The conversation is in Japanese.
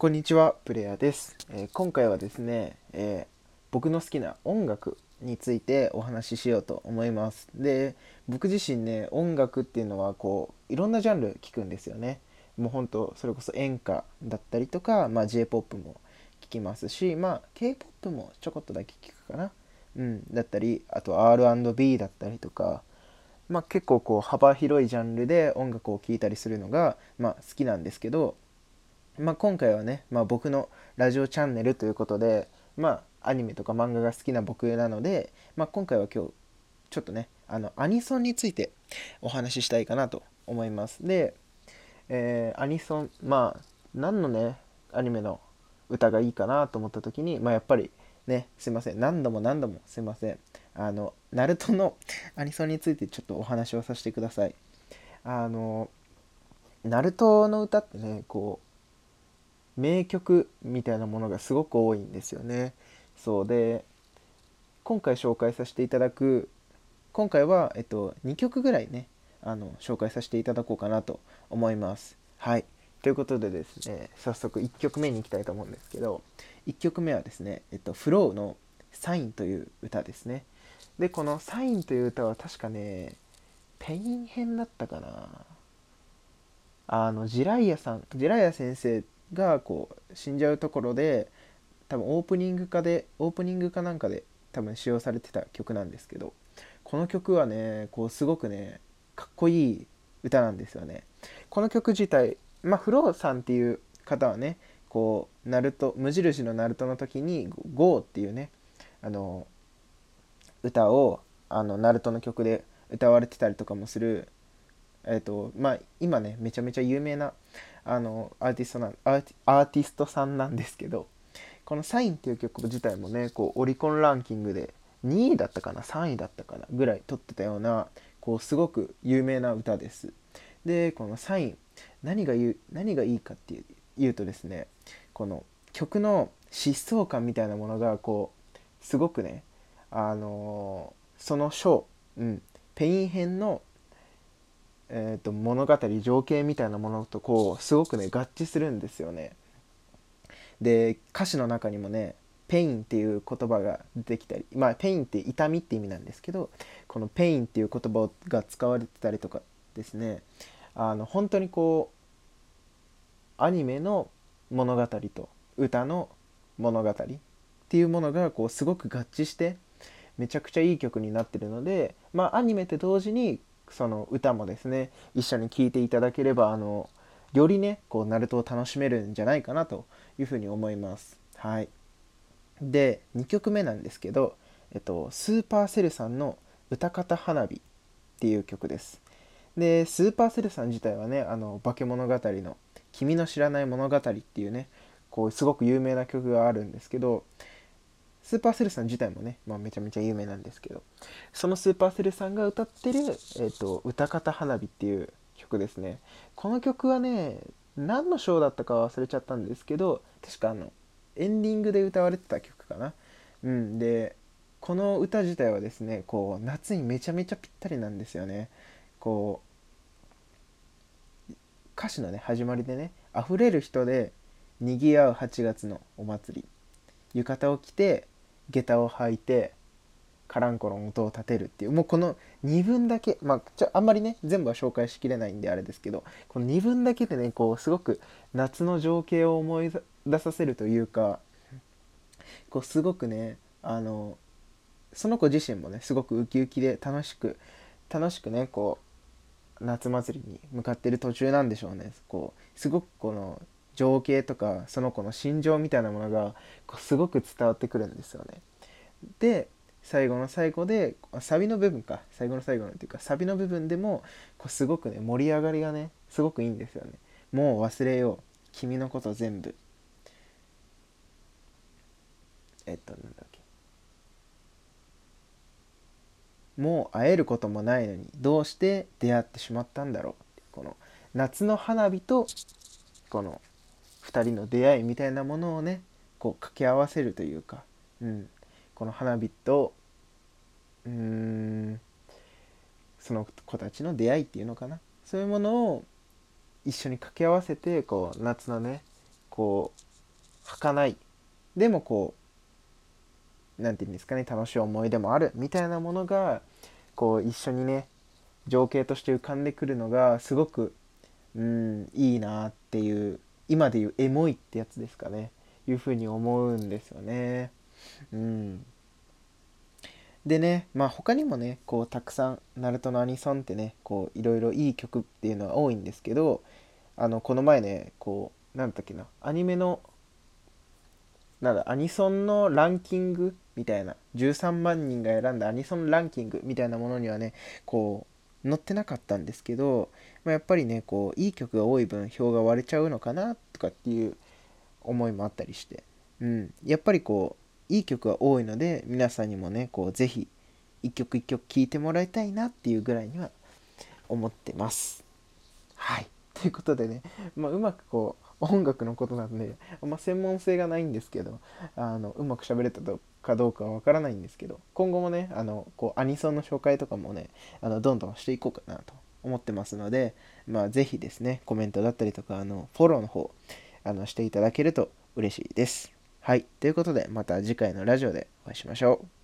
こんにちは、プレイヤーです。えー今回はですね、えー僕の好きな音楽についてお話ししようと思います。で、僕自身ね、音楽っていうのはこういろんなジャンル聞くんですよね。もう本当それこそ演歌だったりとか、まあ、J-POP も聞きますし、まあ K-POP もちょこっとだけ聞くかな。うん、だったり、あと R&B だったりとか、まあ、結構こう幅広いジャンルで音楽を聴いたりするのが、まあ、好きなんですけど、まあ、今回はね、まあ、僕のラジオチャンネルということで、まあ、アニメとか漫画が好きな僕なので、まあ、今回は今日ちょっとねあのアニソンについてお話ししたいかなと思います。で、えーアニソンまあ何のねアニメの歌がいいかなと思った時に、まあ、やっぱりねすいません何度も何度もすいませんあのナルトのアニソンについてちょっとお話をさせてください。あのナルトの歌ってねこう名曲みたいなものがすごく多いんですよね。そうで今回紹介させていただく今回は、えっと、2曲ぐらいねあの紹介させていただこうかなと思います。はいということでですね早速1曲目に行きたいと思うんですけど1曲目はですね、えっと、フローの「サイン」という歌ですね。でこの「Sign」という歌は確かねペイン編だったかなあのジライアさんジライア先生がこう死んじゃうところで多分オープニングかでオープニングかなんかで多分使用されてた曲なんですけどこの曲はねこうすごくねかっこいい歌なんですよね。この曲自体まあ FLOW さんっていう方はねこうナルト無印のナルトの時に「GO」っていうねあの歌をあのナルトの曲で歌われてたりとかもするえーとまあ、今ねめちゃめちゃ有名なあのアーティストなアーティストさんなんですけどこの「サインっていう曲自体もねこうオリコンランキングで2位だったかな3位だったかなぐらい取ってたようなこうすごく有名な歌です。でこの「サイン何が言う何がいいかっていう言うとですねこの曲の疾走感みたいなものがこうすごくねあのーその章、うん、ペイン編のえー、と物語情景みたいなものとこうすごくね合致するんですよね。で歌詞の中にもね「pain」っていう言葉が出てきたりまあ pain って痛みって意味なんですけどこの「ペイン」っていう言葉が使われてたりとかですねあの本当にこうアニメの物語と歌の物語っていうものがこうすごく合致してめちゃくちゃいい曲になってるのでまあアニメと同時にその歌もですね一緒に聴いていただければあのよりねこうナルトを楽しめるんじゃないかなというふうに思います。はい。で2曲目なんですけど、えっと、スーパーセルさんの「歌方花火」っていう曲です。で supercell さん自体はねあの化物語の「君の知らない物語」っていうねこうすごく有名な曲があるんですけど supercell さん自体もね、まあ、めちゃめちゃ有名なんですけどその supercell さんが歌ってる「えー、とうたかた花火」っていう曲ですね。この曲はね何のショーだったか忘れちゃったんですけど確かあのエンディングで歌われてた曲かな。うんでこの歌自体はですねこう夏にめちゃめちゃぴったりなんですよね。こう歌詞のね始まりでね「溢れる人で賑わう8月のお祭り」浴衣を着て下駄を履いてカランコロン音を立てるっていうもうこの2分だけまあちょあんまりね全部は紹介しきれないんであれですけどこの2分だけでねこうすごく夏の情景を思い出させるというかこうすごくねあのその子自身もねすごくウキウキで楽しく楽しくねこう夏祭りに向かってる途中なんでしょうね。こうすごくこの情景とかその子の心情みたいなものがこうすごく伝わってくるんですよね。で最後の最後でサビの部分か。最後の最後のっていうかサビの部分でもこうすごくね盛り上がりがねすごくいいんですよね。もう忘れよう。君のこと全部。えっとなんだっけ。もう会えることもないのにどうして出会ってしまったんだろう。この夏の花火とこの2人の出会いみたいなものをねこう掛け合わせるというか、うん、この花火とうーんその子たちの出会いっていうのかな。そういうものを一緒に掛け合わせてこう夏のねこう儚いでもこう何て言うんですかね楽しい思い出もあるみたいなものがこう一緒にね情景として浮かんでくるのがすごくうんいいなっていう今でいうエモいってやつですかねいうふうに思うんですよね。うんでねまあ他にもねこうたくさんナルトのアニソンってねこういろいろいい曲っていうのは多いんですけどあのこの前ねこう何だっけなアニメのなんだアニソンのランキングみたいな13万人が選んだアニソンランキングみたいなものにはねこう載ってなかったんですけど、まあ、やっぱりねこういい曲が多い分票が割れちゃうのかなとかっていう思いもあったりして、うん、やっぱりこういい曲が多いので皆さんにもねこう是非一曲一曲聴いてもらいたいなっていうぐらいには思ってます。はい。ということでね、まあ、うまくこう音楽のことなんで、まあ、専門性がないんですけどあのうまく喋れたかどうかはわからないんですけど今後もねあのこうアニソンの紹介とかもねあのどんどんしていこうかなと思ってますので、まあ、ぜひですねコメントだったりとかあのフォローの方あのしていただけると嬉しいです。はい。ということで、また次回のラジオでお会いしましょう。